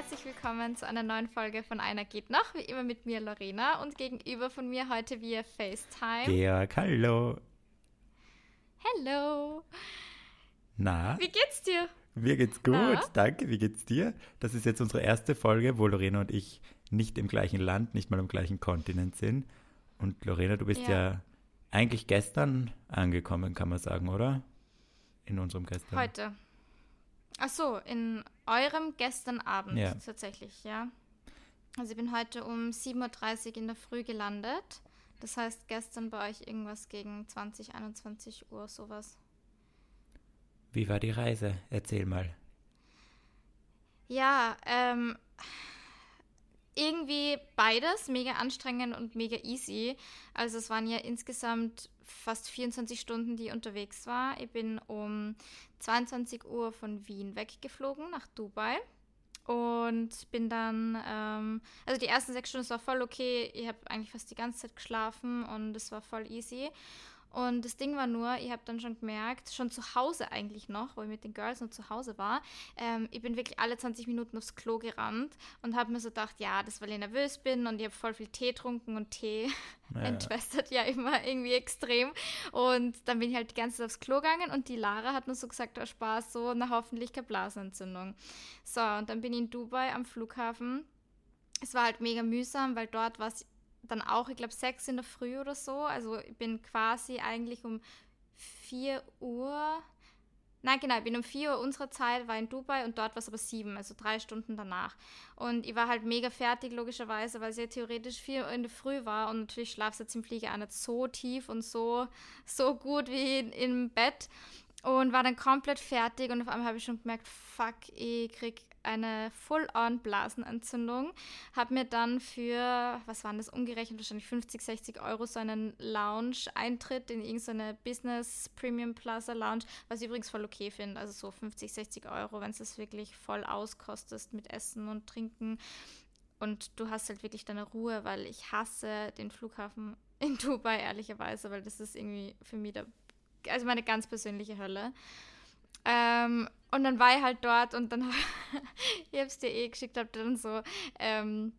herzlich willkommen zu einer neuen Folge von Einer geht noch. Wie immer mit mir Lorena und gegenüber von mir heute via FaceTime. Georg, hallo. Hello. Na? Wie geht's dir? Mir geht's gut, Na? danke. Wie geht's dir? Das ist jetzt unsere erste Folge, wo Lorena und ich nicht im gleichen Land, nicht mal im gleichen Kontinent sind. Und Lorena, du bist ja, ja eigentlich gestern angekommen, kann man sagen, oder? In unserem gestern. Heute. Ach so, in eurem gestern Abend ja. tatsächlich, ja. Also ich bin heute um 7.30 Uhr in der Früh gelandet. Das heißt gestern bei euch irgendwas gegen 20, 21 Uhr, sowas. Wie war die Reise? Erzähl mal. Ja, ähm, irgendwie beides, mega anstrengend und mega easy. Also es waren ja insgesamt fast 24 Stunden, die ich unterwegs war. Ich bin um 22 Uhr von Wien weggeflogen nach Dubai und bin dann, ähm, also die ersten sechs Stunden, es war voll okay. Ich habe eigentlich fast die ganze Zeit geschlafen und es war voll easy. Und das Ding war nur, ich habe dann schon gemerkt, schon zu Hause eigentlich noch, wo ich mit den Girls noch zu Hause war, ähm, ich bin wirklich alle 20 Minuten aufs Klo gerannt und habe mir so gedacht, ja, das weil ich nervös bin und ich habe voll viel Tee getrunken und Tee ja. entwässert ja immer irgendwie extrem. Und dann bin ich halt die ganze Zeit aufs Klo gegangen und die Lara hat nur so gesagt, oh Spaß, so, na hoffentlich keine Blasenentzündung. So, und dann bin ich in Dubai am Flughafen. Es war halt mega mühsam, weil dort war es dann auch, ich glaube, sechs in der Früh oder so. Also ich bin quasi eigentlich um 4 Uhr. Nein, genau, ich bin um 4 Uhr unserer Zeit, war in Dubai und dort war es aber 7, also drei Stunden danach. Und ich war halt mega fertig, logischerweise, weil es ja theoretisch 4 Uhr in der Früh war und natürlich schlafst jetzt im Flieger auch nicht so tief und so, so gut wie in, im Bett. Und war dann komplett fertig und auf einmal habe ich schon gemerkt, fuck, ich krieg eine Full-on-Blasenentzündung. Habe mir dann für, was waren das, umgerechnet wahrscheinlich 50, 60 Euro so einen Lounge-Eintritt in irgendeine Business Premium Plaza Lounge, was ich übrigens voll okay finde. Also so 50, 60 Euro, wenn es das wirklich voll auskostest mit Essen und Trinken. Und du hast halt wirklich deine Ruhe, weil ich hasse den Flughafen in Dubai, ehrlicherweise, weil das ist irgendwie für mich der, also meine ganz persönliche Hölle. Ähm, und dann war ich halt dort und dann, ich hab's dir eh geschickt, hab dann so, ähm,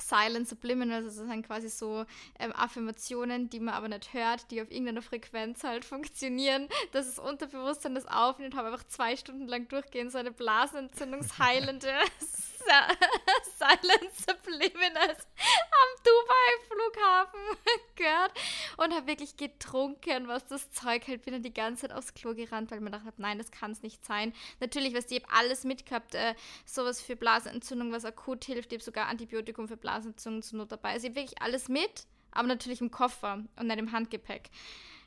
Silent Subliminals, also das sind quasi so ähm, Affirmationen, die man aber nicht hört, die auf irgendeiner Frequenz halt funktionieren, dass das Unterbewusstsein das aufnimmt, habe einfach zwei Stunden lang durchgehend so eine blasenentzündungsheilende Silent Subliminals am Dubai-Flughafen gehört und habe wirklich getrunken, was das Zeug hält. Bin dann die ganze Zeit aufs Klo gerannt, weil gedacht habe, nein, das kann es nicht sein. Natürlich, was ich habe alles mitgehabt, äh, sowas für Blasenentzündung, was akut hilft. Ich habe sogar Antibiotikum für Blasenentzündung zur Not dabei. Also ich habe wirklich alles mit, aber natürlich im Koffer und nicht im Handgepäck.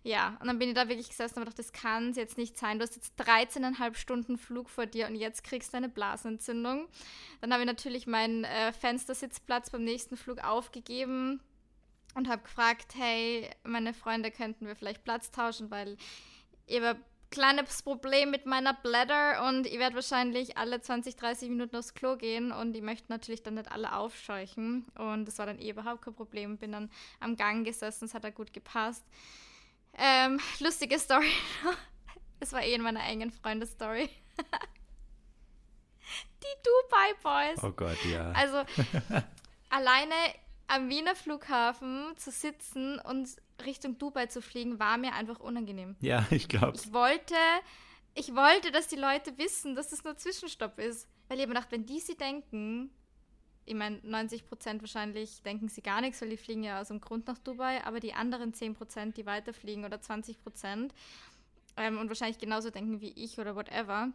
Ja, und dann bin ich da wirklich gesessen und gedacht, das kann es jetzt nicht sein. Du hast jetzt 13,5 Stunden Flug vor dir und jetzt kriegst du eine Blasenentzündung. Dann habe ich natürlich meinen äh, Fenstersitzplatz beim nächsten Flug aufgegeben und habe gefragt, hey, meine Freunde könnten wir vielleicht Platz tauschen, weil ich habe ein kleines Problem mit meiner Bladder und ich werde wahrscheinlich alle 20, 30 Minuten aufs Klo gehen und ich möchte natürlich dann nicht alle aufscheuchen und das war dann eh überhaupt kein Problem. Bin dann am Gang gesessen, es hat da gut gepasst. Ähm, lustige Story. Es war eh in meiner engen Freunde-Story. Die Dubai Boys. Oh Gott, ja. Also alleine am Wiener Flughafen zu sitzen und Richtung Dubai zu fliegen, war mir einfach unangenehm. Ja, ich glaube. Ich wollte, ich wollte, dass die Leute wissen, dass es nur Zwischenstopp ist. Weil ich habe gedacht, wenn die sie denken, ich meine, 90 Prozent wahrscheinlich denken sie gar nichts, weil die fliegen ja aus dem Grund nach Dubai, aber die anderen 10 Prozent, die weiterfliegen oder 20 Prozent ähm, und wahrscheinlich genauso denken wie ich oder whatever,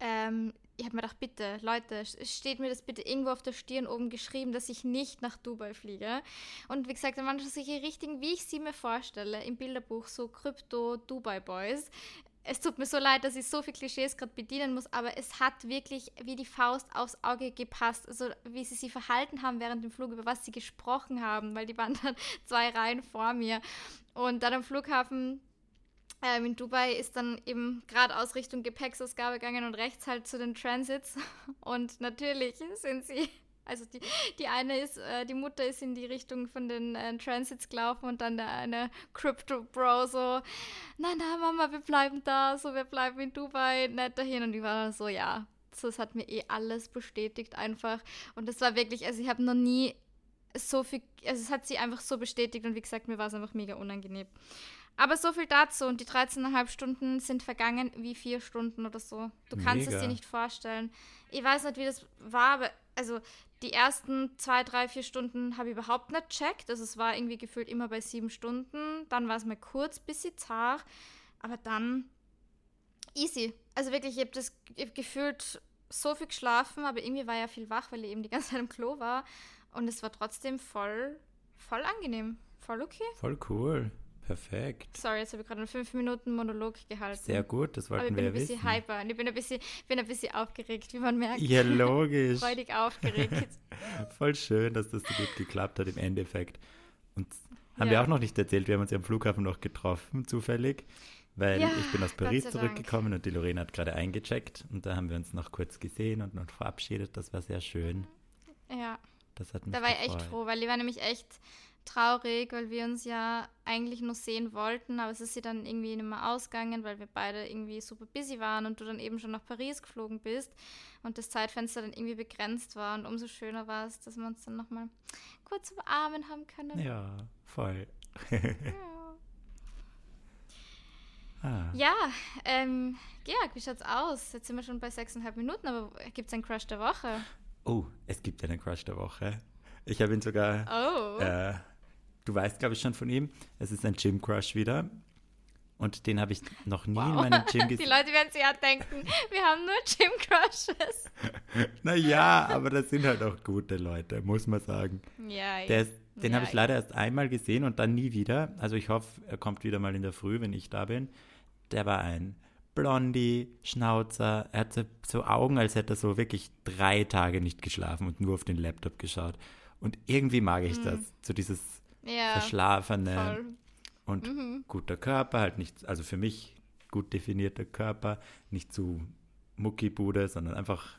ähm, ich habe mir gedacht, bitte, Leute, steht mir das bitte irgendwo auf der Stirn oben geschrieben, dass ich nicht nach Dubai fliege. Und wie gesagt, da waren solche richtigen, wie ich sie mir vorstelle, im Bilderbuch, so Krypto-Dubai-Boys es tut mir so leid, dass ich so viele Klischees gerade bedienen muss, aber es hat wirklich wie die Faust aufs Auge gepasst. Also wie sie sich verhalten haben während dem Flug, über was sie gesprochen haben, weil die waren dann zwei Reihen vor mir. Und dann am Flughafen ähm, in Dubai ist dann eben geradeaus Richtung Gepäcksausgabe gegangen und rechts halt zu den Transits. Und natürlich sind sie also die, die eine ist, äh, die Mutter ist in die Richtung von den äh, Transits gelaufen und dann der eine Crypto Bro so, nein, nein, Mama, wir bleiben da, so wir bleiben in Dubai, nicht dahin. Und die war dann so, ja, So, es hat mir eh alles bestätigt einfach. Und das war wirklich, also ich habe noch nie so viel, also es hat sie einfach so bestätigt und wie gesagt, mir war es einfach mega unangenehm. Aber so viel dazu und die 13,5 Stunden sind vergangen wie vier Stunden oder so. Du kannst mega. es dir nicht vorstellen. Ich weiß nicht, wie das war, aber also die ersten zwei, drei, vier Stunden habe ich überhaupt nicht checkt. Also es war irgendwie gefühlt immer bei sieben Stunden. Dann war es mal kurz, bisschen zart. Aber dann easy. Also wirklich, ich habe das ich hab gefühlt so viel geschlafen, aber irgendwie war ja viel wach, weil ich eben die ganze Zeit im Klo war. Und es war trotzdem voll, voll angenehm. Voll okay. Voll cool. Perfekt. Sorry, jetzt habe ich gerade einen 5 Minuten Monolog gehalten. Sehr gut, das wollten wir wissen. Ich bin ein bisschen hyper und ich bin ein bisschen, bin ein bisschen aufgeregt, wie man merkt. Ja, logisch. Freudig aufgeregt. Voll schön, dass das so gut geklappt hat im Endeffekt. Und haben ja. wir auch noch nicht erzählt, wir haben uns ja am Flughafen noch getroffen, zufällig. Weil ja, ich bin aus Paris zurückgekommen Dank. und die Lorena hat gerade eingecheckt und da haben wir uns noch kurz gesehen und noch verabschiedet. Das war sehr schön. Ja. Das hat mich Da war ich echt froh, weil ich war nämlich echt traurig, weil wir uns ja eigentlich nur sehen wollten, aber es ist sie dann irgendwie nicht mehr ausgegangen, weil wir beide irgendwie super busy waren und du dann eben schon nach Paris geflogen bist und das Zeitfenster dann irgendwie begrenzt war und umso schöner war es, dass wir uns dann nochmal kurz umarmen haben können. Ja, voll. ja. Ah. Ja, ähm, Georg, wie schaut's aus? Jetzt sind wir schon bei sechseinhalb Minuten, aber gibt es einen Crush der Woche? Oh, es gibt einen Crush der Woche. Ich habe ihn sogar oh. äh, Du weißt, glaube ich, schon von ihm. Es ist ein Gym-Crush wieder. Und den habe ich noch nie wow. in meinem Gym gesehen. Die Leute werden sich ja denken, wir haben nur Gym-Crushes. naja, aber das sind halt auch gute Leute, muss man sagen. Ja, Der ist, den ja, habe ich leider erst einmal gesehen und dann nie wieder. Also ich hoffe, er kommt wieder mal in der Früh, wenn ich da bin. Der war ein Blondie, Schnauzer. Er hatte so Augen, als hätte er so wirklich drei Tage nicht geschlafen und nur auf den Laptop geschaut. Und irgendwie mag ich mhm. das. So dieses ja, verschlafene voll. und mhm. guter Körper, halt nicht, also für mich gut definierter Körper, nicht zu Muckibude, sondern einfach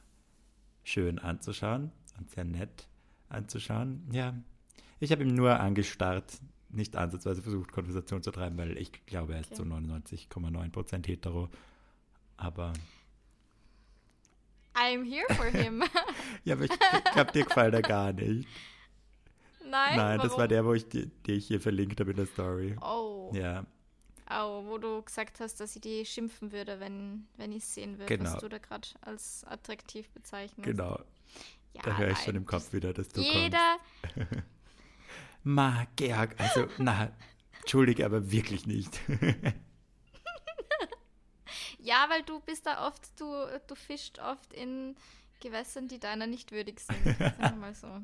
schön anzuschauen und sehr nett anzuschauen. Ja, ich habe ihm nur angestarrt, nicht ansatzweise versucht, Konversation zu treiben, weil ich glaube, er ist okay. zu 99,9% hetero. Aber. I'm here for him. ja, aber ich glaube, dir gefällt er gar nicht. Nein, Nein, warum? das war der, wo ich die, die ich hier verlinkt habe in der Story. Oh. Ja. Oh, wo du gesagt hast, dass ich die schimpfen würde, wenn, wenn ich es sehen würde, genau. was du da gerade als attraktiv bezeichnest. Genau. Ja, da höre ich schon im Kopf wieder, dass du jeder kommst. Ma, Georg, also, na, entschuldige, aber wirklich nicht. ja, weil du bist da oft, du, du fischst oft in Gewässern, die deiner nicht würdig sind. Sagen wir mal so.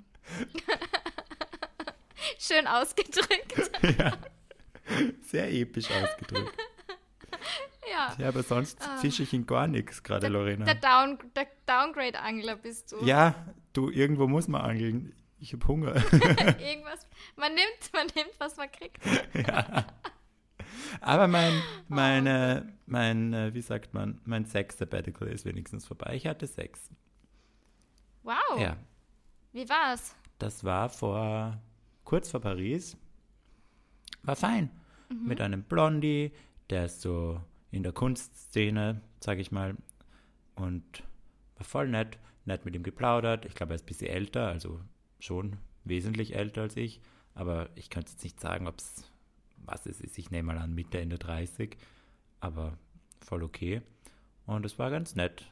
Schön ausgedrückt. ja. Sehr episch ausgedrückt. Ja. Ja, aber sonst uh, fische ich in gar nichts gerade, Lorena. Der, Down, der Downgrade-Angler bist du. Ja, du, irgendwo muss man angeln. Ich habe Hunger. Irgendwas, man nimmt, man nimmt, was man kriegt. ja. Aber mein, meine, oh. mein, äh, wie sagt man, mein Sex-Sabbatical ist wenigstens vorbei. Ich hatte Sex. Wow. Ja. Wie war's? Das war vor kurz vor Paris. War fein. Mhm. Mit einem Blondie, der ist so in der Kunstszene, sag ich mal. Und war voll nett. Nett mit ihm geplaudert. Ich glaube, er ist ein bisschen älter, also schon wesentlich älter als ich. Aber ich könnte jetzt nicht sagen, ob es was es ist. Ich nehme mal an, Mitte, Ende 30. Aber voll okay. Und es war ganz nett.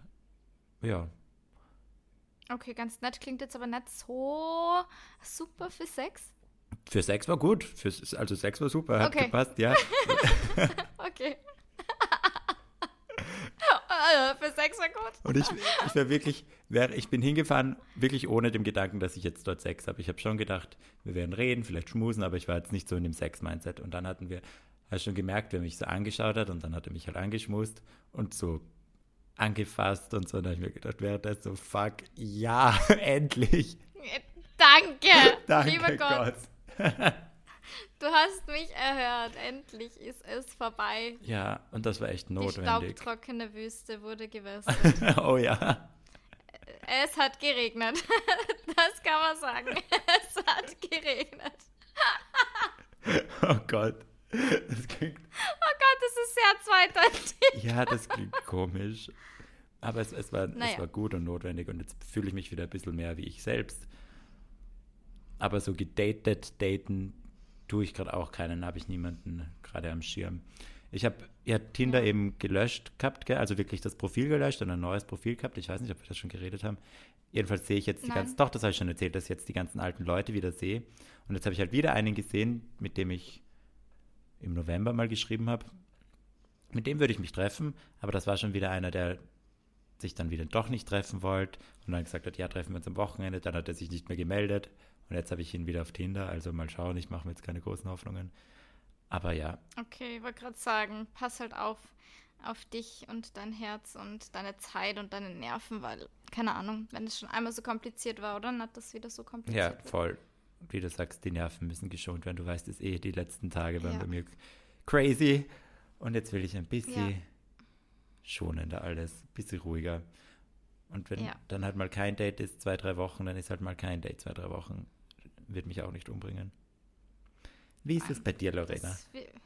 Ja, Okay, ganz nett klingt jetzt aber nicht so super für Sex. Für Sex war gut. Für, also Sex war super, hat okay. gepasst, ja. okay. Für Sex war gut. Und ich, ich war wirklich, ich bin hingefahren, wirklich ohne den Gedanken, dass ich jetzt dort Sex habe. Ich habe schon gedacht, wir werden reden, vielleicht schmusen, aber ich war jetzt nicht so in dem Sex-Mindset. Und dann hatten wir, hast schon gemerkt, wer mich so angeschaut hat und dann hat er mich halt angeschmust und so angefasst und so. Und da habe ich mir gedacht, wäre das so, fuck, ja, endlich. Danke, Danke lieber Gott. Gott. Du hast mich erhört. Endlich ist es vorbei. Ja, und das war echt notwendig. Die staubtrockene Wüste wurde gewässert. oh ja. Es hat geregnet. Das kann man sagen. Es hat geregnet. Oh Gott. Das klingt. Oh Gott, das ist sehr zweideutig. Ja, das klingt komisch. Aber es, es, war, naja. es war gut und notwendig und jetzt fühle ich mich wieder ein bisschen mehr wie ich selbst. Aber so gedatet, daten tue ich gerade auch keinen, habe ich niemanden gerade am Schirm. Ich habe ja Tinder eben gelöscht gehabt, gell? also wirklich das Profil gelöscht und ein neues Profil gehabt. Ich weiß nicht, ob wir das schon geredet haben. Jedenfalls sehe ich jetzt die ganzen, doch, das habe ich schon erzählt, dass ich jetzt die ganzen alten Leute wieder sehe. Und jetzt habe ich halt wieder einen gesehen, mit dem ich im November mal geschrieben habe. Mit dem würde ich mich treffen, aber das war schon wieder einer, der sich dann wieder doch nicht treffen wollte und dann gesagt hat, ja, treffen wir uns am Wochenende. Dann hat er sich nicht mehr gemeldet und jetzt habe ich ihn wieder auf Tinder. Also mal schauen, ich mache mir jetzt keine großen Hoffnungen. Aber ja. Okay, ich wollte gerade sagen, pass halt auf auf dich und dein Herz und deine Zeit und deine Nerven, weil, keine Ahnung, wenn es schon einmal so kompliziert war, oder? Dann hat das wieder so kompliziert. Ja, voll. Wie du sagst, die Nerven müssen geschont werden. Du weißt es eh, die letzten Tage waren ja. bei mir crazy. Und jetzt will ich ein bisschen ja. schonender alles, ein bisschen ruhiger. Und wenn ja. dann halt mal kein Date ist, zwei, drei Wochen, dann ist halt mal kein Date, zwei, drei Wochen. Wird mich auch nicht umbringen. Wie ist es bei dir, Lorena?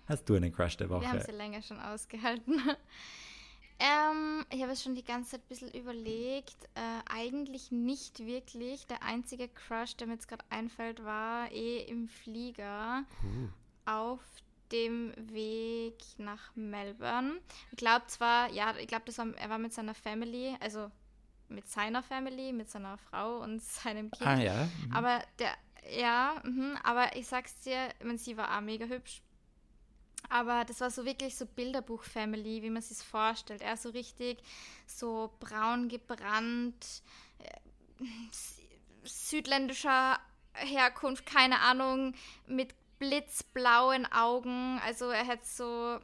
Hast du einen Crush der Woche? Wir haben sie länger schon ausgehalten. ähm, ich habe es schon die ganze Zeit ein bisschen überlegt. Äh, eigentlich nicht wirklich. Der einzige Crush, der mir jetzt gerade einfällt, war eh im Flieger uh. auf dem Weg nach Melbourne. Ich glaube zwar, ja, ich glaube, er war mit seiner Family, also mit seiner Family, mit seiner Frau und seinem Kind. Ah ja. Mhm. Aber der ja, mh, aber ich sag's dir, meine, sie war auch mega hübsch. Aber das war so wirklich so Bilderbuch-Family, wie man sich vorstellt. Er so richtig so braun gebrannt, äh, südländischer Herkunft, keine Ahnung, mit blitzblauen Augen. Also er hätte so,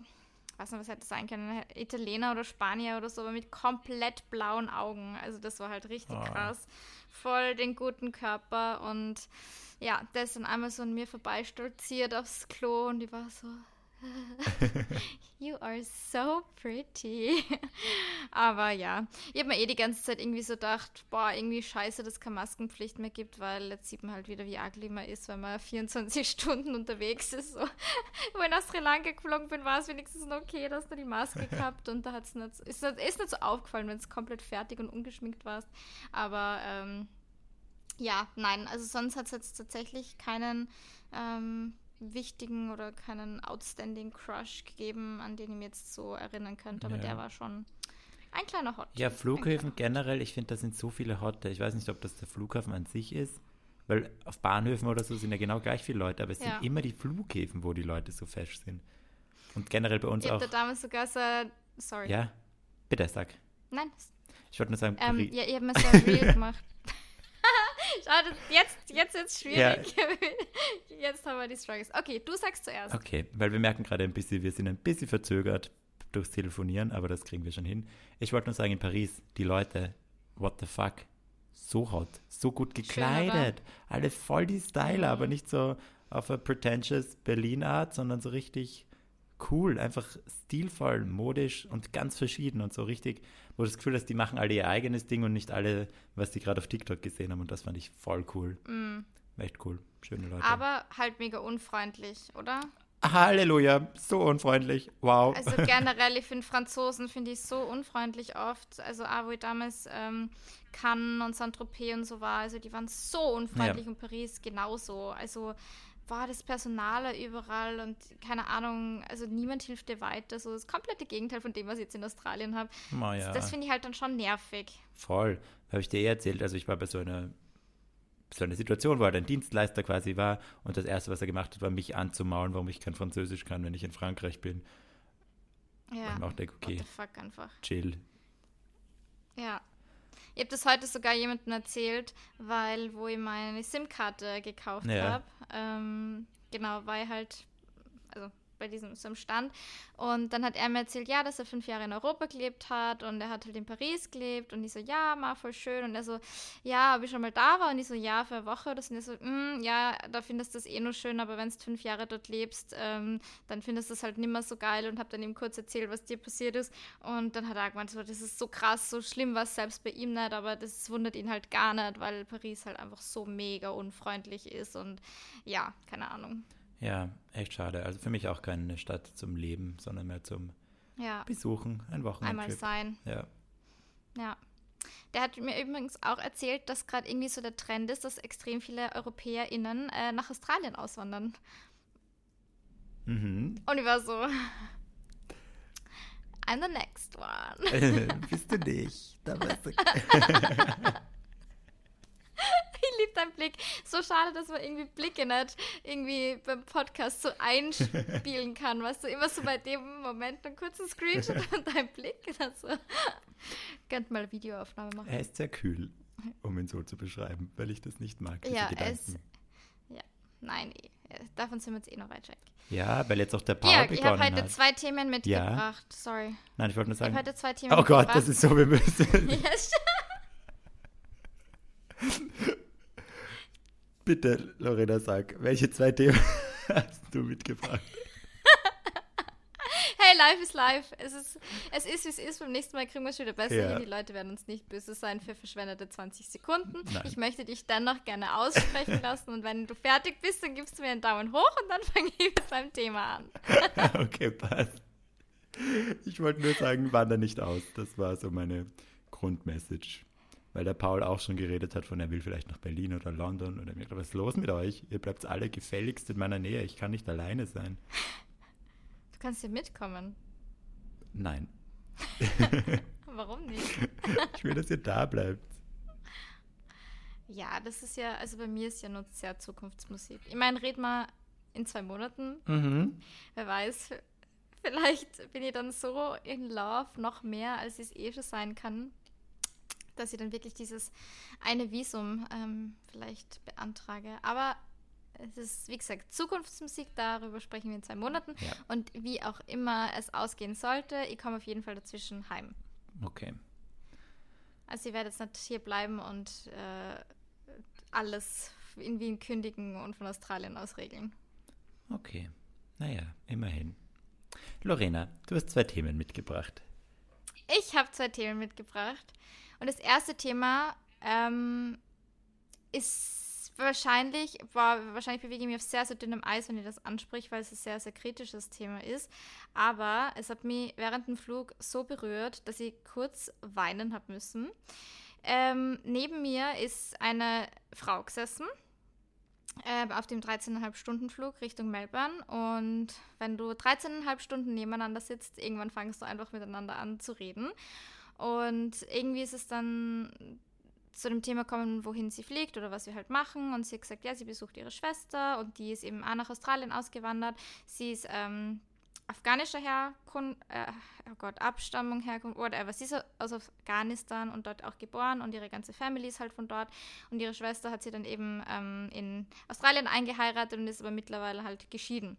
weiß nicht, was hätte sein können, Italiener oder Spanier oder so, aber mit komplett blauen Augen. Also das war halt richtig oh. krass. Voll den guten Körper und ja, der ist dann einmal so an mir vorbeistolziert aufs Klo und die war so, You are so pretty. Aber ja, ich habe mir eh die ganze Zeit irgendwie so gedacht, boah, irgendwie scheiße, dass es keine Maskenpflicht mehr gibt, weil jetzt sieht man halt wieder, wie ugly man ist, wenn man 24 Stunden unterwegs ist. So. Wo ich nach Sri Lanka geflogen bin, war es wenigstens noch okay, dass du die Maske gehabt und da hat's nicht, ist, ist nicht so aufgefallen, wenn es komplett fertig und ungeschminkt warst. Aber ähm, ja, nein, also sonst hat es jetzt tatsächlich keinen ähm, wichtigen oder keinen outstanding Crush gegeben, an den ich mich jetzt so erinnern könnte, aber ja. der war schon ein kleiner Hot. Ja, Flughäfen generell, ich finde, da sind so viele Hotte. Ich weiß nicht, ob das der Flughafen an sich ist, weil auf Bahnhöfen oder so sind ja genau gleich viele Leute, aber es ja. sind immer die Flughäfen, wo die Leute so fesch sind. Und generell bei uns ich auch. Ich habe da damals sogar so, sorry. Ja, bitte sag. Nein. Ich wollte nur sagen, ähm, ja, ihr habt mir so ein Reel gemacht. Schade, jetzt, jetzt ist es schwierig. Ja. Jetzt haben wir die Struggles. Okay, du sagst zuerst. Okay, weil wir merken gerade ein bisschen, wir sind ein bisschen verzögert durchs Telefonieren, aber das kriegen wir schon hin. Ich wollte nur sagen, in Paris, die Leute, what the fuck, so hot, so gut gekleidet, Schön, alle voll die Style, mhm. aber nicht so auf a pretentious Berlin-Art, sondern so richtig cool, einfach stilvoll, modisch und ganz verschieden und so richtig, wo du das Gefühl hast, die machen alle ihr eigenes Ding und nicht alle, was die gerade auf TikTok gesehen haben und das fand ich voll cool. Mm. Echt cool, schöne Leute. Aber halt mega unfreundlich, oder? Halleluja, so unfreundlich, wow. Also generell, ich finde Franzosen, finde ich so unfreundlich oft. Also auch wo ich damals ähm, Cannes und Saint-Tropez und so war, also die waren so unfreundlich ja. und Paris genauso. Also war das Personal überall und keine Ahnung, also niemand hilft dir weiter. So das komplette Gegenteil von dem, was ich jetzt in Australien habe. Ja. Das, das finde ich halt dann schon nervig. Voll. Habe ich dir eh erzählt. Also ich war bei so einer, so einer Situation, wo er ein Dienstleister quasi war und das Erste, was er gemacht hat, war mich anzumaulen, warum ich kein Französisch kann, wenn ich in Frankreich bin. Ja. Und auch denke, okay, What the fuck einfach. chill. Ja. Ich habe das heute sogar jemandem erzählt, weil wo ich meine SIM-Karte gekauft ja. habe, ähm, genau, weil halt, bei diesem so Stand. Und dann hat er mir erzählt, ja, dass er fünf Jahre in Europa gelebt hat und er hat halt in Paris gelebt. Und ich so, ja, mal voll schön. Und er so, ja, ob ich schon mal da war. Und ich so, ja, für eine Woche. Und er so, mm, ja, da findest du es eh nur schön, aber wenn du fünf Jahre dort lebst, ähm, dann findest du es halt nicht mehr so geil. Und habe dann ihm kurz erzählt, was dir passiert ist. Und dann hat er gemeint, so, das ist so krass, so schlimm war es selbst bei ihm nicht, aber das wundert ihn halt gar nicht, weil Paris halt einfach so mega unfreundlich ist. Und ja, keine Ahnung. Ja, echt schade. Also für mich auch keine Stadt zum Leben, sondern mehr zum ja. Besuchen, ein Wochenende. Einmal sein. Ja. Ja. Der hat mir übrigens auch erzählt, dass gerade irgendwie so der Trend ist, dass extrem viele EuropäerInnen äh, nach Australien auswandern. Mhm. Und ich war so. I'm the next one. Bist du nicht? Da warst du. Deinen Blick. So schade, dass man irgendwie Blicke nicht irgendwie beim Podcast so einspielen kann. Weißt du, immer so bei dem Moment einen kurzen Screenshot und dein Blick. Also, könnt mal Videoaufnahme machen. Er ist sehr kühl, um ihn so zu beschreiben, weil ich das nicht mag. Ja, es. Ja, nein, davon sind wir jetzt eh noch weit weg. Ja, weil jetzt auch der Paul Ja, ich habe begonnen heute hat. zwei Themen mitgebracht. Sorry. Nein, ich wollte nur Ich habe sagen. heute zwei Themen Oh. Gott, das ist so, wir müssen. Ja, stimmt. Bitte, Lorena, sag, welche zwei Themen hast du mitgebracht? Hey, life is life. Es ist, es ist, wie es ist. Beim nächsten Mal kriegen wir es wieder besser Ja. hin. Die Leute werden uns nicht böse sein für verschwendete 20 Sekunden. Nein. Ich möchte dich dennoch gerne aussprechen lassen. Und wenn du fertig bist, dann gibst du mir einen Daumen hoch und dann fange ich mit meinem Thema an. okay, passt. Ich wollte nur sagen, wander nicht aus. Das war so meine Grundmessage. Weil der Paul auch schon geredet hat von, er will vielleicht nach Berlin oder London. Oder mir was ist los mit euch? Ihr bleibt alle gefälligst in meiner Nähe. Ich kann nicht alleine sein. Du kannst hier mitkommen. Nein. Warum nicht? Ich will, dass ihr da bleibt. Ja, das ist ja, also bei mir ist ja nur sehr Zukunftsmusik. Ich meine, red mal in zwei Monaten. Mhm. Wer weiß, vielleicht bin ich dann so in Love noch mehr, als ich es eh schon sein kann, dass ich dann wirklich dieses eine Visum ähm, vielleicht beantrage. Aber es ist, wie gesagt, Zukunftsmusik, darüber sprechen wir in zwei Monaten. Ja. Und wie auch immer es ausgehen sollte, ich komme auf jeden Fall dazwischen heim. Okay. Also ich werde jetzt nicht hier bleiben und äh, alles in Wien kündigen und von Australien aus regeln. Okay. Naja, immerhin. Lorena, du hast zwei Themen mitgebracht. Ich habe zwei Themen mitgebracht. Und das erste Thema ähm, ist wahrscheinlich, boah, wahrscheinlich bewege ich mich auf sehr, sehr dünnem Eis, wenn ich das anspricht, weil es ein sehr, sehr kritisches Thema ist. Aber es hat mich während dem Flug so berührt, dass ich kurz weinen habe müssen. Ähm, neben mir ist eine Frau gesessen äh, auf dem 13,5 Stunden Flug Richtung Melbourne. Und wenn du 13,5 Stunden nebeneinander sitzt, irgendwann fangst du einfach miteinander an zu reden. Und irgendwie ist es dann zu dem Thema kommen, wohin sie fliegt oder was wir halt machen. Und sie hat gesagt, ja, sie besucht ihre Schwester und die ist eben auch nach Australien ausgewandert. Sie ist ähm, afghanischer Herkunft, äh, oh Gott, Abstammung, Herkunft, whatever. Sie ist aus Afghanistan und dort auch geboren und ihre ganze Family ist halt von dort. Und ihre Schwester hat sie dann eben ähm, in Australien eingeheiratet und ist aber mittlerweile halt geschieden.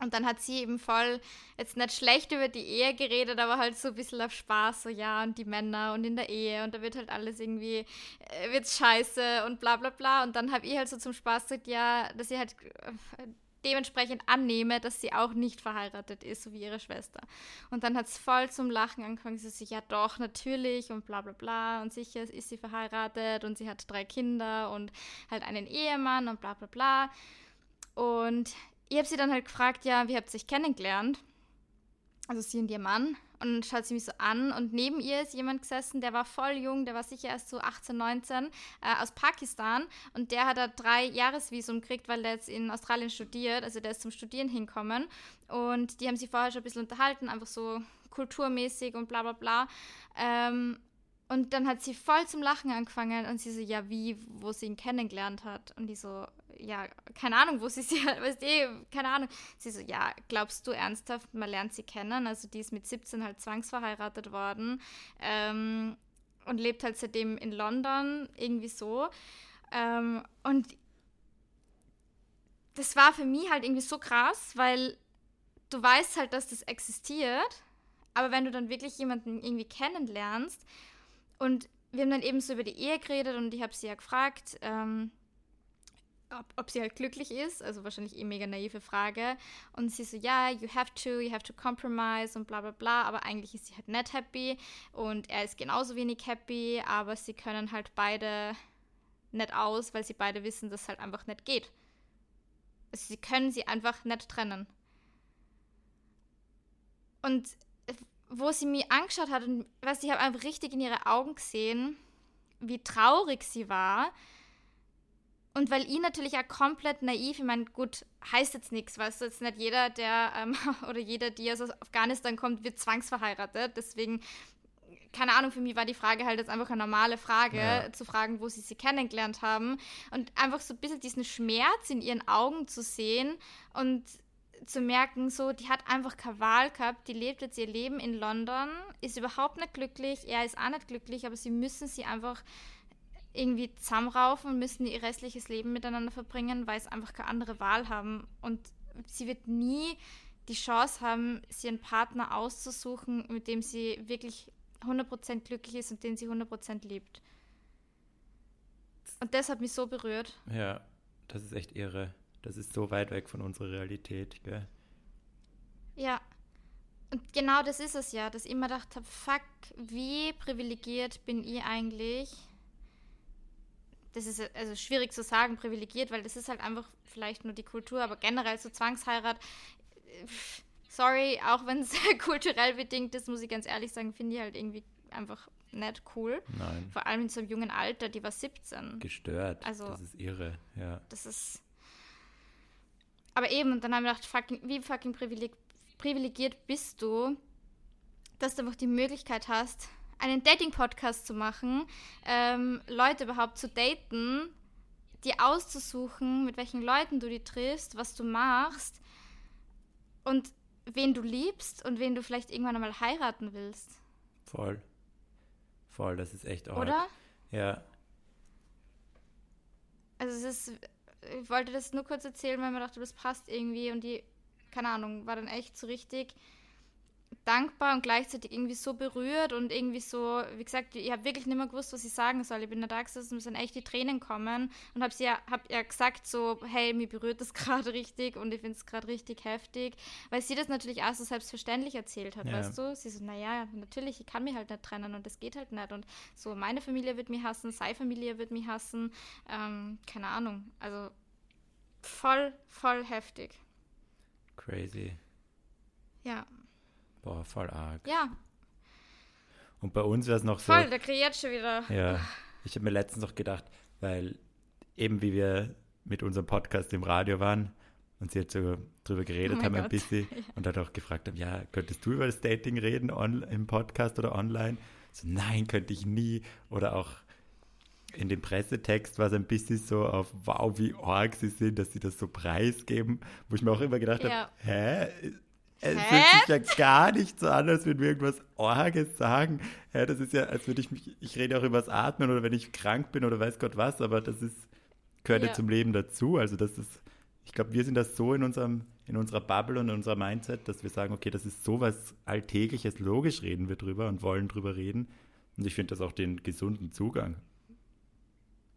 Und dann hat sie eben voll, jetzt nicht schlecht über die Ehe geredet, aber halt so ein bisschen auf Spaß, so ja, und die Männer und in der Ehe und da wird halt alles irgendwie, äh, wird's scheiße und bla bla bla. Und dann habe ich halt so zum Spaß gesagt, ja, dass ich halt äh, dementsprechend annehme, dass sie auch nicht verheiratet ist, so wie ihre Schwester. Und dann hat es voll zum Lachen angefangen. Sie so, ja doch, natürlich und bla bla bla. Und sicher ist sie verheiratet und sie hat drei Kinder und halt einen Ehemann und bla bla bla. Und ich habe sie dann halt gefragt, ja, wie habt ihr euch kennengelernt? Also sie und ihr Mann. Und schaut sie mich so an und neben ihr ist jemand gesessen, der war voll jung, der war sicher erst so 18, 19, äh, aus Pakistan. Und der hat da drei Jahresvisum gekriegt, weil der jetzt in Australien studiert. Also der ist zum Studieren hinkommen. Und die haben sich vorher schon ein bisschen unterhalten, einfach so kulturmäßig und bla bla bla. Ähm, und dann hat sie voll zum Lachen angefangen und sie so, ja, wie, wo sie ihn kennengelernt hat. Und die so, ja, keine Ahnung, wo sie sie, weißt du, keine Ahnung. Sie so, ja, glaubst du ernsthaft, man lernt sie kennen? Also die ist mit 17 halt zwangsverheiratet worden ähm, und lebt halt seitdem in London, irgendwie so. Ähm, und das war für mich halt irgendwie so krass, weil du weißt halt, dass das existiert, aber wenn du dann wirklich jemanden irgendwie kennenlernst und wir haben dann eben so über die Ehe geredet und ich habe sie ja gefragt, ähm, ob, ob sie halt glücklich ist, also wahrscheinlich eh mega naive Frage. Und sie so, ja, you have to, you have to compromise und bla bla bla, aber eigentlich ist sie halt nicht happy und er ist genauso wenig happy, aber sie können halt beide nicht aus, weil sie beide wissen, dass es halt einfach nicht geht. Also sie können sie einfach nicht trennen. Und wo sie mich angeschaut hat und was ich habe einfach richtig in ihre Augen gesehen, wie traurig sie war. Und weil ich natürlich auch komplett naiv, ich meine, gut, heißt jetzt nichts, weißt du, jetzt nicht jeder, der ähm, oder jeder, die aus Afghanistan kommt, wird zwangsverheiratet. Deswegen, keine Ahnung, für mich war die Frage halt jetzt einfach eine normale Frage, ja. zu fragen, wo sie sie kennengelernt haben. Und einfach so ein bisschen diesen Schmerz in ihren Augen zu sehen und zu merken, so, die hat einfach keine Wahl gehabt, die lebt jetzt ihr Leben in London, ist überhaupt nicht glücklich, er ist auch nicht glücklich, aber sie müssen sie einfach irgendwie zusammenraufen und müssen ihr restliches Leben miteinander verbringen, weil sie einfach keine andere Wahl haben. Und sie wird nie die Chance haben, sie einen Partner auszusuchen, mit dem sie wirklich 100% glücklich ist und den sie 100% liebt. Und das hat mich so berührt. Ja, das ist echt irre. Das ist so weit weg von unserer Realität, gell? Ja. Und genau das ist es ja, dass ich immer gedacht habe, fuck, wie privilegiert bin ich eigentlich? Das ist also schwierig zu sagen, privilegiert, weil das ist halt einfach vielleicht nur die Kultur, aber generell so Zwangsheirat, sorry, auch wenn es kulturell bedingt ist, muss ich ganz ehrlich sagen, finde ich halt irgendwie einfach nicht cool. Nein. Vor allem in so einem jungen Alter, die war 17. Gestört. Also, das ist irre, ja. Das ist aber eben, und dann haben wir gedacht, fucking, wie fucking privileg privilegiert bist du, dass du einfach die Möglichkeit hast, einen Dating-Podcast zu machen, ähm, Leute überhaupt zu daten, dir auszusuchen, mit welchen Leuten du die triffst, was du machst und wen du liebst und wen du vielleicht irgendwann einmal heiraten willst. Voll. Voll, das ist echt arg. Oder? Ja. Also es ist ich wollte das nur kurz erzählen, weil mir dachte, das passt irgendwie und die, keine Ahnung, war dann echt so richtig dankbar und gleichzeitig irgendwie so berührt und irgendwie so, wie gesagt, ich habe wirklich nicht mehr gewusst, was ich sagen soll. Ich bin da gesessen, mir sind echt die Tränen kommen und habe ja, hab ja gesagt so, hey, mir berührt das gerade richtig und ich finde es gerade richtig heftig, weil sie das natürlich auch so selbstverständlich erzählt hat, ja. weißt du? Sie so, naja, natürlich, ich kann mich halt nicht trennen und das geht halt nicht und so, meine Familie wird mich hassen, sei Familie wird mich hassen, ähm, keine Ahnung, also voll, voll heftig. Crazy. Ja. Boah, voll arg. Ja. Und bei uns wäre es noch voll, so. Voll, der kreiert schon wieder. Ja. Ich habe mir letztens noch gedacht, weil eben wie wir mit unserem Podcast im Radio waren und sie jetzt so drüber geredet oh haben Gott. ein bisschen ja. und dann auch gefragt haben, ja, könntest du über das Dating reden on, im Podcast oder online? So, nein, könnte ich nie. Oder auch in dem Pressetext war es ein bisschen so auf, wow, wie arg sie sind, dass sie das so preisgeben, wo ich mir auch immer gedacht ja. habe, hä? Es hä? fühlt sich ja gar nicht so an, als würden wir irgendwas Orges sagen. Hä, das ist ja, als würde ich mich, ich rede auch über das Atmen oder wenn ich krank bin oder weiß Gott was, aber das ist, gehört ja, ja zum Leben dazu. Also das ist, ich glaube, wir sind das so in unserem, in unserer Bubble und in unserer Mindset, dass wir sagen, okay, das ist sowas Alltägliches, logisch reden wir drüber und wollen drüber reden. Und ich finde das auch den gesunden Zugang.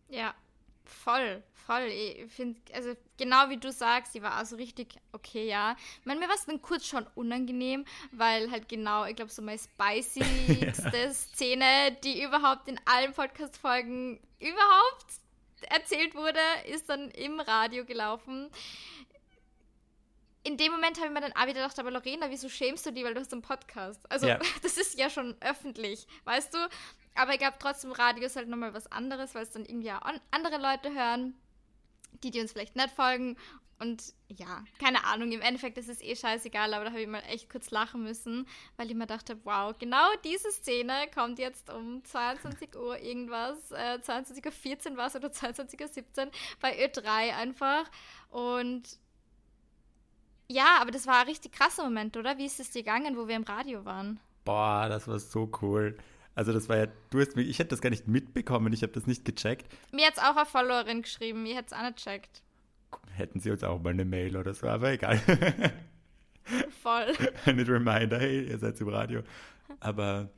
Ja, voll, voll. Ich finde, also genau wie du sagst, die war also richtig okay, ja. Ich meine, mir war es dann kurz schon unangenehm, weil halt genau, ich glaube, so meine spicieste ja. Szene, die überhaupt in allen Podcast-Folgen überhaupt erzählt wurde, ist dann im Radio gelaufen. In dem Moment habe ich mir dann auch wieder gedacht, aber Lorena, wieso schämst du die, weil du hast einen Podcast? Also, ja. das ist ja schon öffentlich, weißt du? Aber ich glaube trotzdem, Radio ist halt nochmal was anderes, weil es dann irgendwie auch andere Leute hören, die, die uns vielleicht nicht folgen. Und ja, keine Ahnung, im Endeffekt ist es eh scheißegal, aber da habe ich mal echt kurz lachen müssen, weil ich mir dachte, wow, genau diese Szene kommt jetzt um 22 Uhr irgendwas, äh, 22.14 Uhr war es oder 22.17 Uhr bei Ö3 einfach. Und ja, aber das war ein richtig krasser Moment, oder? Wie ist es dir gegangen, wo wir im Radio waren? Boah, das war so cool. Also das war ja, du hast mich, ich hätte das gar nicht mitbekommen, ich habe das nicht gecheckt. Mir hat es auch eine Followerin geschrieben, mir hätte es auch nicht gecheckt. Hätten sie uns auch mal eine Mail oder so, aber egal. Voll. Ein Reminder, hey, ihr seid im Radio. Aber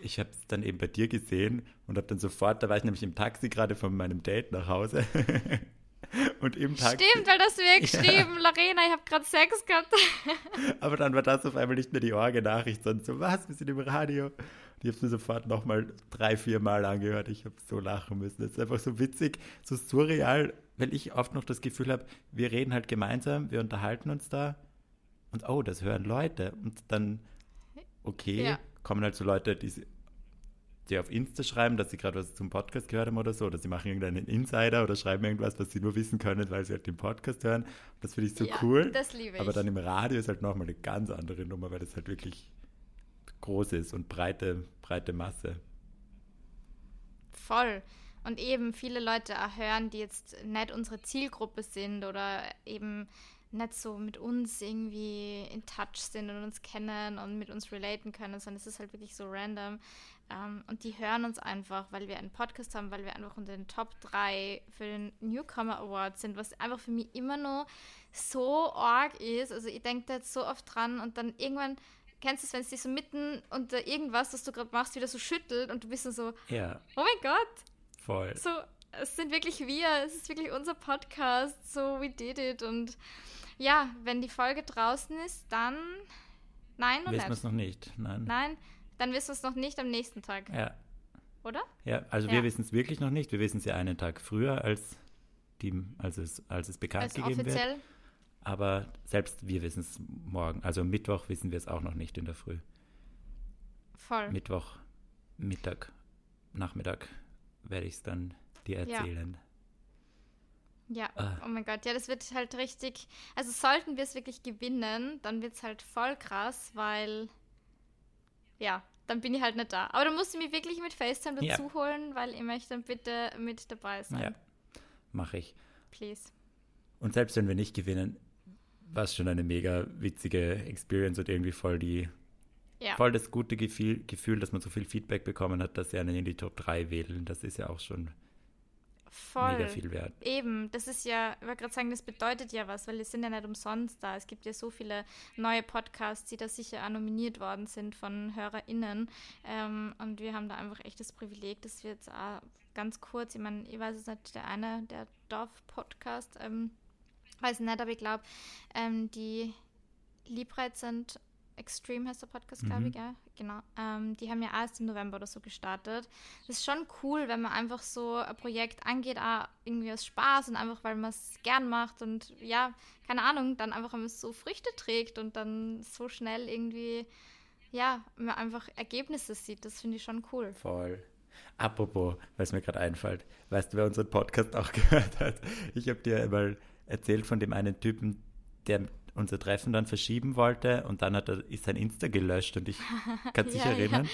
ich habe es dann eben bei dir gesehen und habe dann sofort, da war ich nämlich im Taxi gerade von meinem Date nach Hause. Und im Taxi. Stimmt, weil das mir geschrieben, ja. Lorena, ich habe gerade Sex gehabt. Aber dann war das auf einmal nicht mehr die Orge-Nachricht, sondern so, was, wir sind im Radio. Ich habe es mir sofort nochmal drei, vier Mal angehört. Ich habe so lachen müssen. Es ist einfach so witzig, so surreal, weil ich oft noch das Gefühl habe, wir reden halt gemeinsam, wir unterhalten uns da und oh, das hören Leute. Und dann okay. Ja. Kommen halt so Leute, die, die auf Insta schreiben, dass sie gerade was zum Podcast gehört haben oder so, oder sie machen irgendeinen Insider oder schreiben irgendwas, was sie nur wissen können, weil sie halt den Podcast hören. Das finde ich so Ja, cool. das liebe ich. Aber dann im Radio ist halt nochmal eine ganz andere Nummer, weil das halt wirklich groß ist und breite, breite Masse. Voll. Und eben viele Leute hören, die jetzt nicht unsere Zielgruppe sind oder eben nicht so mit uns irgendwie in Touch sind und uns kennen und mit uns relaten können, sondern es ist halt wirklich so random. Ähm, und die hören uns einfach, weil wir einen Podcast haben, weil wir einfach unter den Top 3 für den Newcomer Award sind, was einfach für mich immer nur so arg ist. Also ich denke da jetzt so oft dran und dann irgendwann, kennst du es, wenn es dich so mitten unter irgendwas, das du gerade machst, wieder so schüttelt und du bist dann so, Ja, oh mein Gott, voll. so, es sind wirklich wir, es ist wirklich unser Podcast, so we did it. Und ja, wenn die Folge draußen ist, dann nein und Wissen wir es noch nicht. Nein. Nein, dann wissen wir es noch nicht am nächsten Tag, Ja, oder? ja also Ja. wir wissen es wirklich noch nicht. Wir wissen es ja einen Tag früher, als, die, als, es, als es bekannt Also gegeben wird. offiziell. Aber selbst wir wissen es morgen. Also Mittwoch wissen wir es auch noch nicht in der Früh. Voll. Mittwoch, Mittag, Nachmittag werde ich es dann Ja. erzählen. Ja, Ah. oh mein Gott, ja, das wird halt richtig. Also sollten wir es wirklich gewinnen, dann wird es halt voll krass, weil ja, dann bin ich halt nicht da. Aber dann musst du mich wirklich mit FaceTime Ja. dazu holen, weil ich möchte dann bitte mit dabei sein. Ja, mache ich. Please. Und selbst wenn wir nicht gewinnen, war es schon eine mega witzige Experience und irgendwie voll die Ja. voll das gute Gefühl, Gefühl, dass man so viel Feedback bekommen hat, dass sie einen in die Top 3 wählen. Das ist ja auch schon Voll. mega viel wert. Eben, das ist ja, ich wollte gerade sagen, das bedeutet ja was, weil die sind ja nicht umsonst da. Es gibt ja so viele neue Podcasts, die da sicher auch nominiert worden sind von HörerInnen. Ähm, und wir haben da einfach echt das Privileg, dass wir jetzt auch ganz kurz, ich meine, ich weiß es nicht, der eine, der Dorf-Podcast, ähm, weiß nicht, aber ich glaube, ähm, die Liebreiz sind Extreme heißt der Podcast, glaube ich, Mhm. ja. Genau. Ähm, die haben ja erst im November oder so gestartet. Das ist schon cool, wenn man einfach so ein Projekt angeht, auch irgendwie aus Spaß und einfach, weil man es gern macht und ja, keine Ahnung, dann einfach, wenn man so Früchte trägt und dann so schnell irgendwie, ja, man einfach Ergebnisse sieht. Das finde ich schon cool. Voll. Apropos, weil es mir gerade einfällt, weißt du, wer unseren Podcast auch gehört hat? Ich habe dir mal erzählt von dem einen Typen, der unser Treffen dann verschieben wollte und dann hat er, ist sein Insta gelöscht und ich kann sich Ja, ja. erinnern.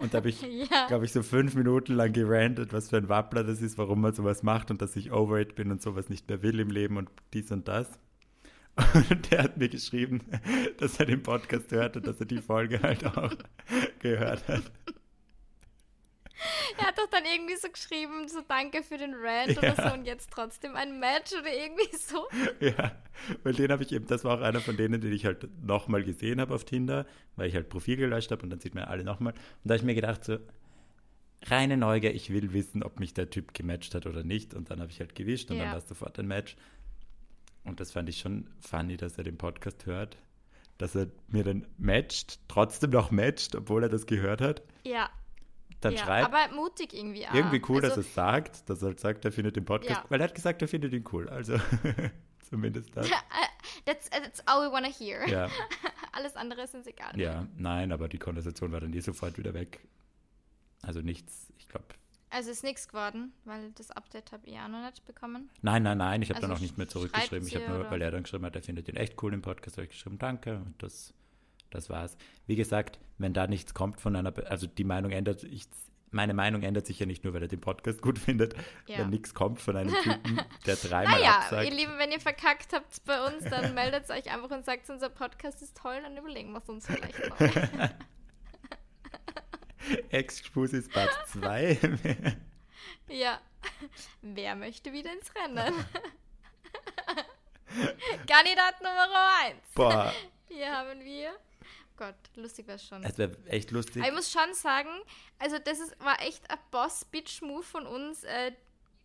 Und da habe ich, Ja. glaube ich, so fünf Minuten lang gerantet, was für ein Wappler das ist, warum man sowas macht und dass ich over it bin und sowas nicht mehr will im Leben und dies und das. Und der hat mir geschrieben, dass er den Podcast hört und dass er die Folge halt auch gehört hat. Er hat doch dann irgendwie so geschrieben, so danke für den Rant Ja. oder so und jetzt trotzdem ein Match oder irgendwie so. Ja, weil den habe ich eben, das war auch einer von denen, den ich halt nochmal gesehen habe auf Tinder, weil ich halt Profil gelöscht habe und dann sieht man alle nochmal. Und da habe ich mir gedacht, so, reine Neugier, ich will wissen, ob mich der Typ gematcht hat oder nicht. Und dann habe ich halt gewischt und Ja. dann war es sofort ein Match. Und das fand ich schon funny, dass er den Podcast hört, dass er mir dann matcht, trotzdem noch matcht, obwohl er das gehört hat. Ja, Dann ja. schreibt, aber mutig irgendwie auch. irgendwie cool, dass also, er es sagt, dass er halt sagt, er findet den Podcast, Ja. weil er hat gesagt, er findet ihn cool. Also zumindest das. that's, that's all we wanna hear. Ja. Alles andere ist uns egal. Ja, nein, aber die Konversation war dann eh sofort wieder weg. Also nichts, ich glaube. Also ist nichts geworden, weil das Update habe ich auch noch nicht bekommen. Nein, nein, nein, ich habe Also dann auch nicht mehr zurückgeschrieben. Ich habe nur, weil er dann geschrieben hat, er findet den echt cool im Podcast, habe ich geschrieben, danke. Und das, das war's. Wie gesagt, wenn da nichts kommt von einer, also die Meinung ändert sich, meine Meinung ändert sich ja nicht nur, weil er den Podcast gut findet, Ja. wenn nichts kommt von einem Typen, der dreimal Naja, absagt. ihr Lieben, wenn ihr verkackt habt bei uns, dann meldet euch einfach und sagt, unser Podcast ist toll, dann überlegen wir es uns vielleicht mal. Ex-Spusis Part 2. ja. Wer möchte wieder ins Rennen? Kandidat Nummer 1. Boah, Hier haben wir. Gott, lustig wäre schon. es wäre echt lustig. Aber ich muss schon sagen, also das ist, war echt ein Boss-Bitch-Move von uns. Äh,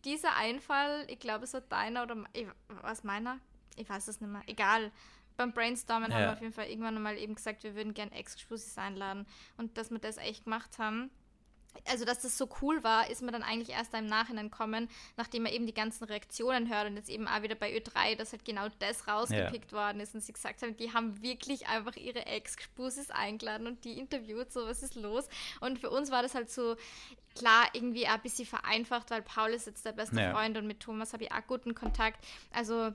dieser Einfall, ich glaube, es war deiner oder ich, was meiner? Ich weiß es nicht mehr. Egal. Beim Brainstormen haben Ja. wir auf jeden Fall irgendwann mal eben gesagt, wir würden gerne Ex-Spusis einladen. Und dass wir das echt gemacht haben, also dass das so cool war, ist mir dann eigentlich erst im Nachhinein kommen, nachdem er eben die ganzen Reaktionen hört und jetzt eben auch wieder bei Ö3, dass halt genau das rausgepickt ja. worden ist und sie gesagt haben, die haben wirklich einfach ihre Ex-Spusis eingeladen und die interviewt, so was ist los. Und für uns war das halt so, klar, irgendwie auch ein bisschen vereinfacht, weil Paul ist jetzt der beste ja. Freund und mit Thomas habe ich auch guten Kontakt. Also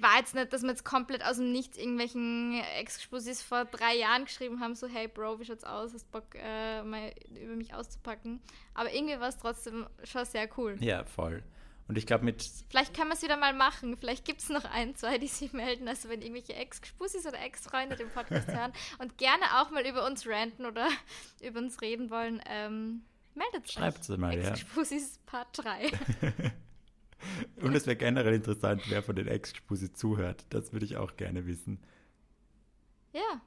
war jetzt nicht, dass wir jetzt komplett aus dem Nichts irgendwelchen Exposis vor drei Jahren geschrieben haben, so hey Bro, wie schaut's aus, hast Bock äh, mal über mich auszupacken. Aber irgendwie war es trotzdem schon sehr cool. Ja, voll. Und ich glaube mit... Vielleicht können wir es wieder mal machen. Vielleicht gibt es noch ein, zwei, die sich melden. Also wenn irgendwelche Ex-Spussis oder Ex-Freunde den Podcast hören und gerne auch mal über uns ranten oder über uns reden wollen, ähm, meldet euch. Schreibt es mal, ja. Ex-Spussis Part 3. Und es wäre generell interessant, wer von den Ex-Spusi zuhört. Das würde ich auch gerne wissen. Ja,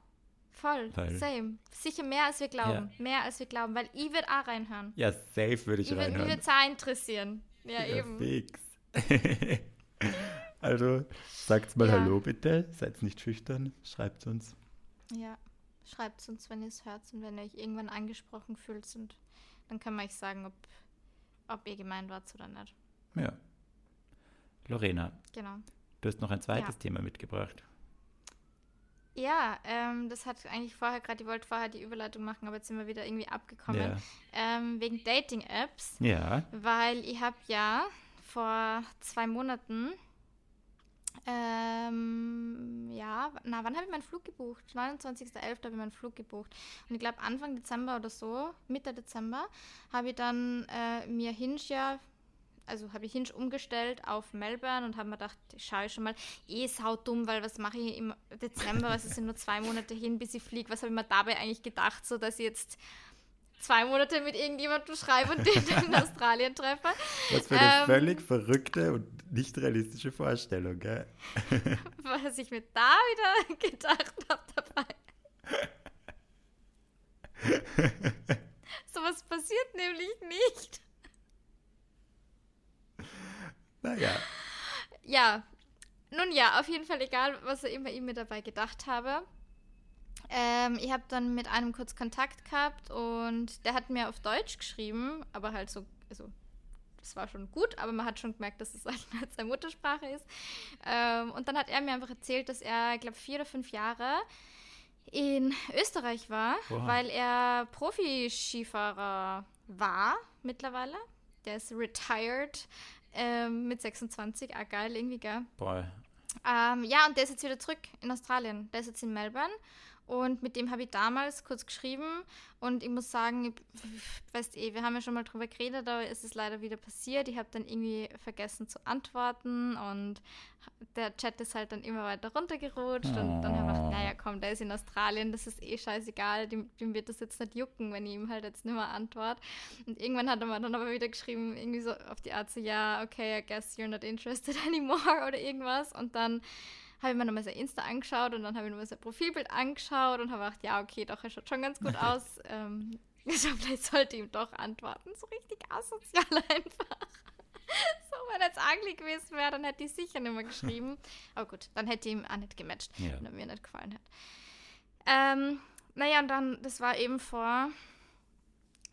voll. Weil, Same. Sicher mehr als wir glauben. Ja. Mehr als wir glauben, weil ich würde auch reinhören. Ja, safe würde ich, ich reinhören. Mich würde es auch interessieren. Ja, ja eben. Fix. also, sagt mal ja. Hallo bitte. Seid nicht schüchtern. Schreibt uns. Ja, schreibt uns, wenn ihr es hört und wenn ihr euch irgendwann angesprochen fühlt. Und dann kann man euch sagen, ob, ob ihr gemeint wart oder nicht. Ja. Lorena. Genau. Du hast noch ein zweites ja. Thema mitgebracht. Ja, ähm, das hat eigentlich vorher gerade, ich wollte vorher die Überleitung machen, aber jetzt sind wir wieder irgendwie abgekommen. Ja. Ähm, wegen Dating-Apps. Ja. Weil ich habe ja vor zwei Monaten, ähm, ja, na, wann habe ich meinen Flug gebucht? 29.11. habe ich meinen Flug gebucht. Und ich glaube, Anfang Dezember oder so, Mitte Dezember, habe ich dann äh, mir Hinge ja also habe ich Hinge umgestellt auf Melbourne und habe mir gedacht, schaue ich schon mal, eh saudumm, weil was mache ich im Dezember, was sind nur zwei Monate hin, bis ich fliege, was habe ich mir dabei eigentlich gedacht, so dass ich jetzt zwei Monate mit irgendjemandem schreibe und den in Australien treffe. Was für eine ähm, völlig verrückte und nicht realistische Vorstellung, gell? Was ich mir da wieder gedacht habe dabei. Sowas passiert nämlich nicht. Naja. Ja. Nun ja, auf jeden Fall egal, was immer ich mir dabei gedacht habe. Ähm, ich habe dann mit einem kurz Kontakt gehabt und der hat mir auf Deutsch geschrieben, aber halt so, also das war schon gut, aber man hat schon gemerkt, dass es halt seine Muttersprache ist. Ähm, und dann hat er mir einfach erzählt, dass er, ich glaube, vier oder fünf Jahre in Österreich war, wow. weil er Profi-Skifahrer war mittlerweile. Der ist retired ähm, mit 26, ah geil, irgendwie, gell? Boah. Ähm, ja, und der ist jetzt wieder zurück in Australien. Der ist jetzt in Melbourne und mit dem habe ich damals kurz geschrieben und ich muss sagen, ich, weißt eh, wir haben ja schon mal drüber geredet, aber es ist leider wieder passiert. Ich habe dann irgendwie vergessen zu antworten und der Chat ist halt dann immer weiter runtergerutscht oh. und dann habe ich gedacht, naja, komm, der ist in Australien, das ist eh scheißegal, dem, dem, wird das jetzt nicht jucken, wenn ich ihm halt jetzt nicht mehr antworte. Und irgendwann hat er mir dann aber wieder geschrieben, irgendwie so auf die Art so, ja, okay, I guess you're not interested anymore oder irgendwas und dann habe ich mir nochmal sein Insta angeschaut und dann habe ich nochmal sein Profilbild angeschaut und habe gedacht, ja, okay, doch, er schaut schon ganz gut aus. Ähm, also vielleicht sollte ich ihm doch antworten. So richtig asozial einfach. so, wenn er jetzt ugly gewesen wäre, dann hätte ich sicher nicht mehr geschrieben. Aber gut, dann hätte ich ihm auch nicht gematcht, ja. wenn er mir nicht gefallen hat. Ähm, naja, und dann, das war eben vor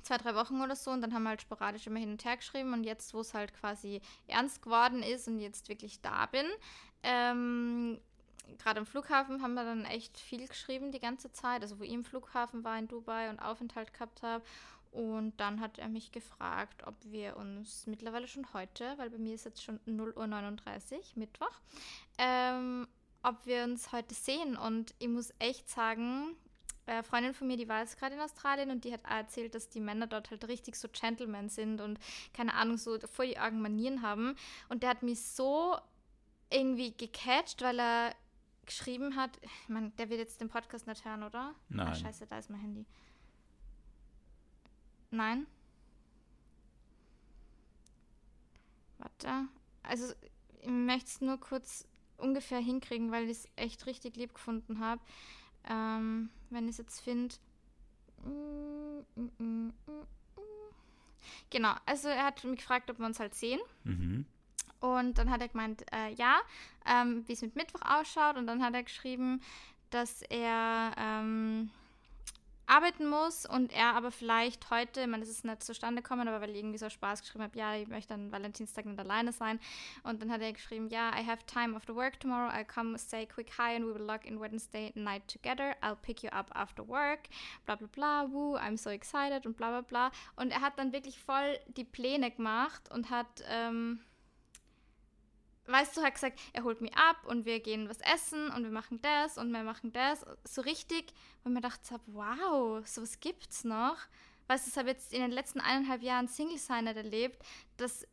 zwei, drei Wochen oder so und dann haben wir halt sporadisch immer hin und her geschrieben und jetzt, wo es halt quasi ernst geworden ist und jetzt wirklich da bin, ähm, gerade am Flughafen haben wir dann echt viel geschrieben die ganze Zeit, also wo ich im Flughafen war in Dubai und Aufenthalt gehabt habe. Und dann hat er mich gefragt, ob wir uns mittlerweile schon heute, weil bei mir ist jetzt schon 0.39 Uhr, Mittwoch, ähm, ob wir uns heute sehen. Und ich muss echt sagen, eine Freundin von mir, die war jetzt gerade in Australien und die hat erzählt, dass die Männer dort halt richtig so Gentlemen sind und keine Ahnung, so voll die argen Manieren haben. Und der hat mich so irgendwie gecatcht, weil er geschrieben hat, ich meine, der wird jetzt den Podcast nicht hören, oder? Nein. Ah, scheiße, da ist mein Handy. Nein? Warte. Also, ich möchte es nur kurz ungefähr hinkriegen, weil ich es echt richtig lieb gefunden habe. Ähm, wenn ich es jetzt finde. Genau, also er hat mich gefragt, ob wir uns halt sehen. Mhm. Und dann hat er gemeint, äh, ja, ähm, wie es mit Mittwoch ausschaut. Und dann hat er geschrieben, dass er, ähm, arbeiten muss und er aber vielleicht heute, ich meine, das ist nicht zustande gekommen, aber weil ich irgendwie so Spaß geschrieben habe, ja, ich möchte an Valentinstag nicht alleine sein. Und dann hat er geschrieben, ja, I have time after work tomorrow, I'll come say quick hi and we will log in Wednesday night together. I'll pick you up after work, bla bla bla, woo, I'm so excited und bla bla bla. Und er hat dann wirklich voll die Pläne gemacht und hat, ähm, weißt du, hat gesagt, er holt mich ab und wir gehen was essen und wir machen das und wir machen das. So richtig, wo ich mir dachte, wow, sowas gibt's noch. Weißt du, das habe ich jetzt in den letzten eineinhalb Jahren Single-Sein nicht erlebt, dass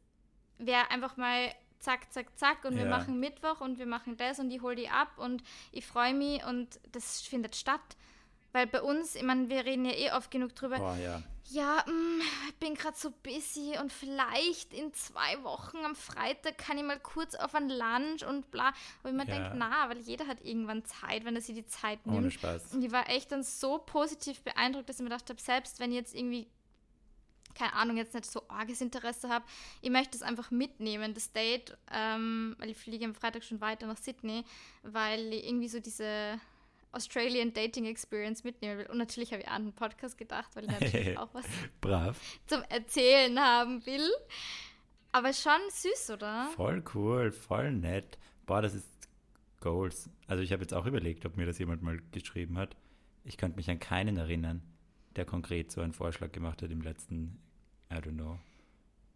wir einfach mal zack, zack, zack und ja. wir machen Mittwoch und wir machen das und ich hole die ab und ich freue mich und das findet statt. Weil bei uns, ich meine, wir reden ja eh oft genug drüber. Boah, ja. Ja, mh, mm, ich bin gerade so busy und vielleicht in zwei Wochen am Freitag kann ich mal kurz auf ein Lunch und bla. Wo ich mir ja. denke, na, weil jeder hat irgendwann Zeit, wenn er sich die Zeit nimmt. Ohne Spaß. Und ich war echt dann so positiv beeindruckt, dass ich mir gedacht habe, selbst wenn ich jetzt irgendwie keine Ahnung, jetzt nicht so arges Interesse habe. Ich möchte es einfach mitnehmen, das Date, ähm, weil ich fliege am Freitag schon weiter nach Sydney, weil ich irgendwie so diese Australian Dating Experience mitnehmen will. Und natürlich habe ich an einen Podcast gedacht, weil ich natürlich auch was Brav. zum Erzählen haben will. Aber schon süß, oder? Voll cool, voll nett. Boah, das ist Goals. Also ich habe jetzt auch überlegt, ob mir das jemand mal geschrieben hat. Ich könnte mich an keinen erinnern, der konkret so einen Vorschlag gemacht hat im letzten, I don't know,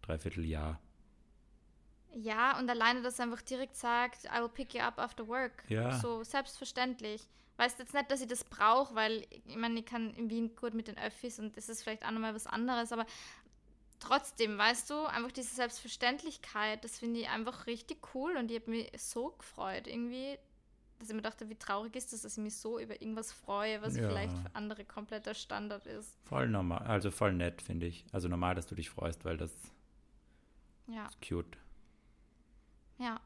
dreiviertel Jahr. Ja, und alleine, dass er einfach direkt sagt, I will pick you up after work. Ja. So selbstverständlich. Weißt jetzt nicht, dass ich das brauche, weil ich meine, ich kann in Wien gut mit den Öffis und das ist vielleicht auch nochmal was anderes, aber trotzdem, weißt du, einfach diese Selbstverständlichkeit, das finde ich einfach richtig cool und ich habe mich so gefreut, irgendwie, dass ich mir dachte, wie traurig ist das, dass ich mich so über irgendwas freue, was ja. vielleicht für andere kompletter Standard ist. Voll normal, also voll nett, finde ich. Also normal, dass du dich freust, weil das ja. ist cute. Ja,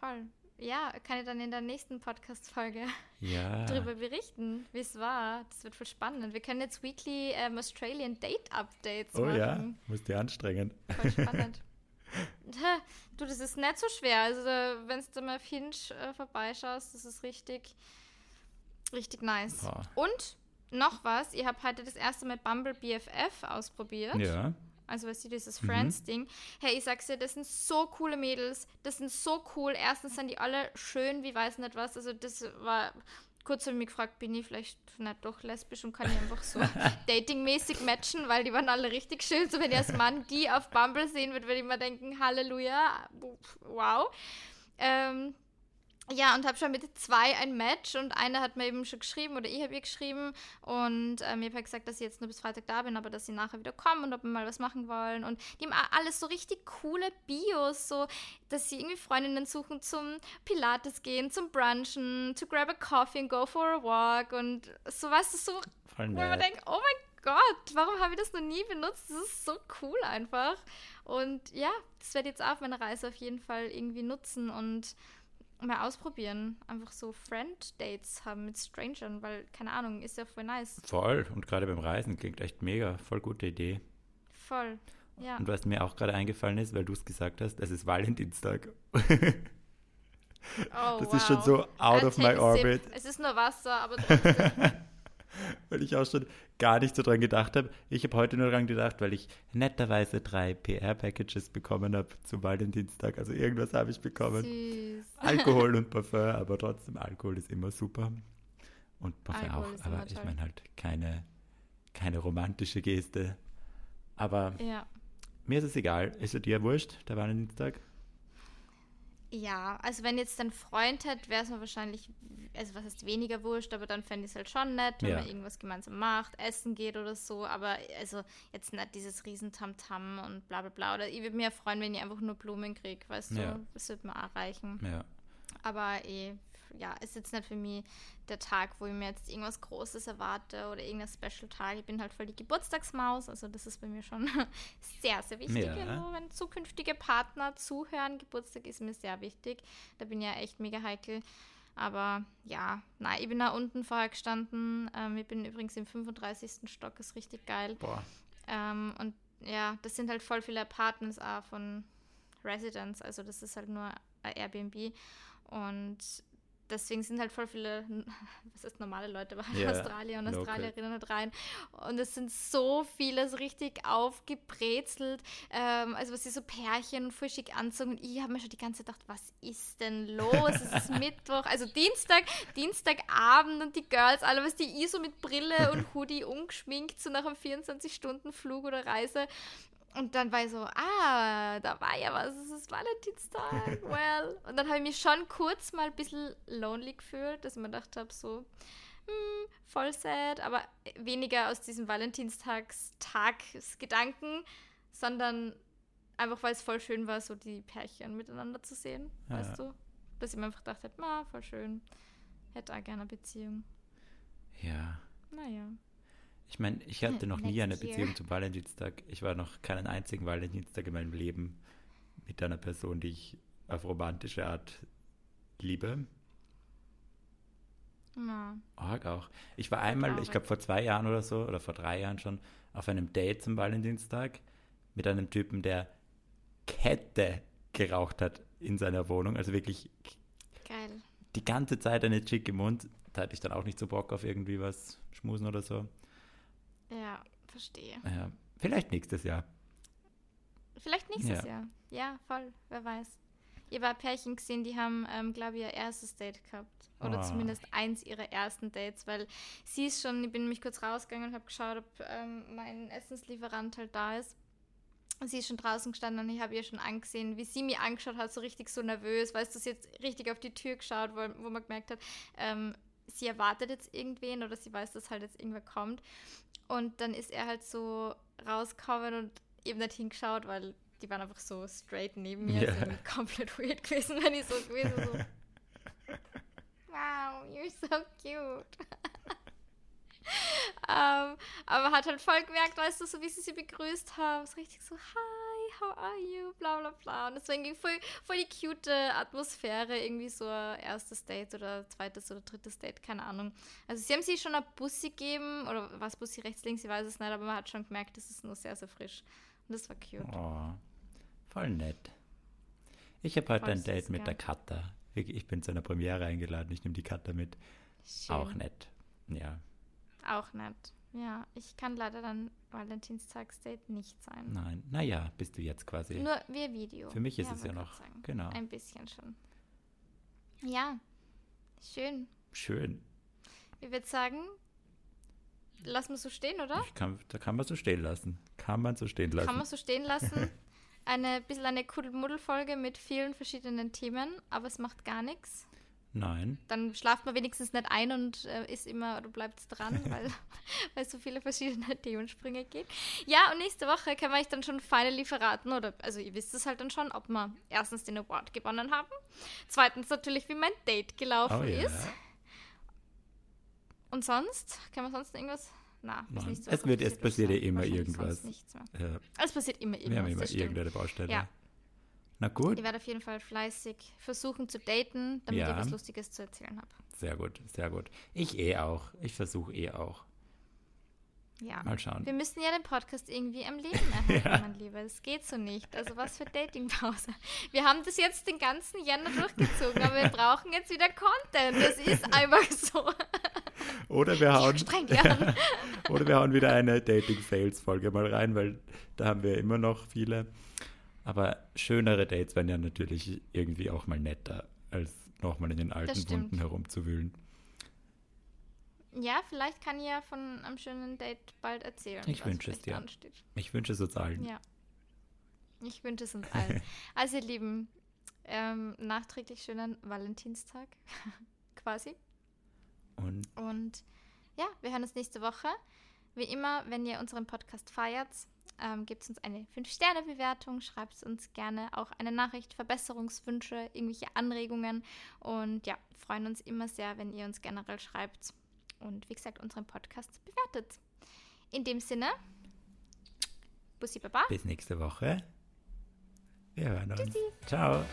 voll ja, kann ich dann in der nächsten Podcast-Folge ja. darüber berichten, wie es war. Das wird voll spannend. Wir können jetzt weekly ähm, Australian Date Updates oh, machen. Oh ja, muss dir anstrengen. Voll spannend. du, das ist nicht so schwer. Also, wenn du mal auf Hinge äh, vorbeischaust, das ist richtig, richtig nice. Boah. Und noch was, ich habe heute das erste Mal Bumble BFF ausprobiert. Ja. Also weißt du, dieses mhm. Friends-Ding. Hey, ich sag's dir, das sind so coole Mädels. Das sind so cool. Erstens sind die alle schön, wie weiß nicht was. Also das war. Kurz habe ich mich gefragt, bin ich vielleicht nicht doch lesbisch und kann ich einfach so datingmäßig matchen, weil die waren alle richtig schön. So wenn ich als Mann die auf Bumble sehen würde, würde ich mir denken, Halleluja, wow. Ja, und habe schon mit zwei ein Match und eine hat mir eben schon geschrieben oder ich habe ihr geschrieben und ähm, ich habe halt gesagt, dass ich jetzt nur bis Freitag da bin, aber dass sie nachher wieder kommen und ob wir mal was machen wollen. Und die haben alles so richtig coole Bios, so dass sie irgendwie Freundinnen suchen zum Pilates gehen, zum Brunchen, to grab a coffee and go for a walk und so was so, Voll wo man denkt, oh mein Gott, warum habe ich das noch nie benutzt? Das ist so cool einfach. Und ja, das werde ich jetzt auf meiner Reise auf jeden Fall irgendwie nutzen und mal ausprobieren. Einfach so Friend-Dates haben mit Strangern, weil, keine Ahnung, ist ja voll nice. Voll. Und gerade beim Reisen klingt echt mega. Voll gute Idee. Voll. Ja. Und was mir auch gerade eingefallen ist, weil du es gesagt hast, es ist Valentinstag. oh, das wow. ist schon so out I'll of my orbit. Es ist nur Wasser, aber weil ich auch schon gar nicht so dran gedacht habe. Ich habe heute nur dran gedacht, weil ich netterweise drei PR-Packages bekommen habe zum Valentinstag. Also irgendwas habe ich bekommen. Süß. Alkohol und Parfum, aber trotzdem, Alkohol ist immer super. Und Parfum Alkohol auch, aber ich meine halt keine, keine romantische Geste. Aber ja. mir ist es egal. Ist es dir wurscht, der Valentinstag? Ja, also wenn jetzt dein Freund hätte, wäre es mir wahrscheinlich, also was heißt weniger wurscht, aber dann fände ich es halt schon nett, wenn ja. man irgendwas gemeinsam macht, essen geht oder so, aber also jetzt nicht dieses Riesentamtam und bla bla bla. Oder ich würde mir freuen, wenn ich einfach nur Blumen kriege, weißt ja. du, das würde mir auch reichen. Ja. Aber eh, ja, ist jetzt nicht für mich der Tag, wo ich mir jetzt irgendwas Großes erwarte oder irgendein Special-Tag. Ich bin halt voll die Geburtstagsmaus, also das ist bei mir schon sehr, sehr wichtig. Ja. Also, wenn zukünftige Partner zuhören, Geburtstag ist mir sehr wichtig. Da bin ich ja echt mega heikel. Aber ja, nein, ich bin da unten vorher gestanden. Ähm, ich bin übrigens im 35. Stock, ist richtig geil. Boah. Ähm, und ja, das sind halt voll viele Apartments auch von Residents, also das ist halt nur Airbnb. Und deswegen sind halt voll viele, was heißt normale Leute, aber Ja, Australier und. Australierinnen halt rein. Und es sind so viele so richtig aufgebrezelt, ähm, also was sie so Pärchen voll schick anzogen. Und ich habe mir schon die ganze Zeit gedacht, was ist denn los? Es ist Mittwoch, also Dienstag, Dienstagabend und die Girls, alle, was die ich so mit Brille und Hoodie ungeschminkt, so nach einem 24-Stunden-Flug oder Reise. Und dann war ich so, ah, da war ja was, es ist Valentinstag, well. Und dann habe ich mich schon kurz mal ein bisschen lonely gefühlt, dass ich mir gedacht habe, so, hm, voll sad, aber weniger aus diesem Valentinstagsgedanken, sondern einfach, weil es voll schön war, so die Pärchen miteinander zu sehen, Ja. weißt du? Dass ich mir einfach gedacht habe, ah, voll schön, hätte auch gerne eine Beziehung. Ja. Naja. Ich meine, ich hatte noch nie eine year. Beziehung zum Valentinstag. Ich war noch keinen einzigen Valentinstag in meinem Leben mit einer Person, die ich auf romantische Art liebe. Ja. Auch. Ich war einmal, ich glaube vor zwei Jahren oder so, oder vor drei Jahren schon, auf einem Date zum Valentinstag mit einem Typen, der Kette geraucht hat in seiner Wohnung. Also wirklich Geil. die ganze Zeit eine Chick im Mund. Da hatte ich dann auch nicht so Bock auf irgendwie was schmusen oder so. Ja, verstehe. Ja, vielleicht nächstes Jahr. Vielleicht nächstes Ja. Jahr. Ja, voll, wer weiß. Ich habe ein Pärchen gesehen, die haben, ähm, glaube ich, ihr erstes Date gehabt. Oder Ah. zumindest eins ihrer ersten Dates, weil sie ist schon, ich bin nämlich kurz rausgegangen und habe geschaut, ob ähm, mein Essenslieferant halt da ist. Und sie ist schon draußen gestanden und ich habe ihr schon angesehen, wie sie mir angeschaut hat, so richtig so nervös, weißt du, sie jetzt richtig auf die Tür geschaut, wo, wo man gemerkt hat, ähm, sie erwartet jetzt irgendwen oder sie weiß, dass halt jetzt irgendwer kommt. Und dann ist er halt so rausgekommen und eben nicht hingeschaut, weil die waren einfach so straight neben mir. Das wäre komplett weird gewesen, wenn ich so gewesen so. wow, you're so cute. ähm, aber hat halt voll gemerkt, weißt du, so wie sie sie begrüßt haben, so richtig so, hi, how are you, bla bla bla. Und deswegen ging voll, voll die cute Atmosphäre, irgendwie so ein erstes Date oder zweites oder drittes Date, keine Ahnung. Also sie haben sich schon ein Bussi gegeben, oder was Bussi rechts, links, ich weiß es nicht, aber man hat schon gemerkt, das ist nur sehr, sehr frisch. Und das war cute. Oh, voll nett. Ich habe heute Voll ein Date mit gell? der Katha. Ich ich bin zu einer Premiere eingeladen. Ich nehme die Katha mit. Schön. Auch nett. Ja, Auch nett. Ja, ich kann leider dann Valentinstagsdate nicht sein. nein. Naja, bist du jetzt quasi. Nur via Video. Für mich ist es ja noch. sagen. Genau. Ein bisschen schon. Ja, schön. Schön. Ich würde sagen, lassen wir so stehen, oder? Ich kann, da kann man so stehen lassen. Kann man so stehen lassen. Kann man so stehen lassen. Eine bisschen eine Kuddelmuddel-Folge mit vielen verschiedenen Themen, aber es macht gar nichts. Nein. Dann schlaft man wenigstens nicht ein und äh, ist immer oder bleibt dran, weil, es so viele verschiedene Themensprünge geht. Ja, und nächste Woche können wir euch dann schon finally verraten, oder also ihr wisst es halt dann schon, ob wir erstens den Award gewonnen haben, zweitens natürlich, wie mein Date gelaufen Oh ja. ist. Und sonst? Können wir sonst irgendwas? Na, ist Nein. nichts, Es wird- passiert es passiert ja immer irgendwas. Ja, Es passiert immer irgendwas. wir haben immer irgendeine Baustelle. Ja. Na gut, Ich werde auf jeden Fall fleißig versuchen zu daten, damit Ja. ich was Lustiges zu erzählen habe. sehr gut, sehr gut. Ich eh auch. Ich versuche eh auch. Ja. Mal schauen. Wir müssen ja den Podcast irgendwie am Leben erhalten, mein Lieber. Das geht so nicht. Also was für Datingpause. Wir haben das jetzt den ganzen Jänner durchgezogen, aber wir brauchen jetzt wieder Content. Das ist einfach so. Oder wir hauen, lernen. oder wir hauen wieder eine Dating-Fails-Folge mal rein, weil da haben wir immer noch viele. Aber schönere Dates wären ja natürlich irgendwie auch mal netter, als nochmal in den alten. Wunden herumzuwühlen. Ja, vielleicht kann ich ja von einem schönen Date bald erzählen. Ich wünsche es dir. Ansteht. Ich wünsche es uns allen. Ja. Ich wünsche es uns allen. Also, ihr Lieben, ähm, nachträglich schönen Valentinstag quasi. Und Und ja, wir hören uns nächste Woche. Wie immer, wenn ihr unseren Podcast feiert, ähm, gebt uns eine 5-Sterne-Bewertung, schreibt uns gerne auch eine Nachricht, Verbesserungswünsche, irgendwelche Anregungen. Und ja, freuen uns immer sehr, wenn ihr uns generell schreibt und wie gesagt unseren Podcast bewertet. In dem Sinne, Bussi Baba. bis nächste Woche. Wir hören uns. Ciao.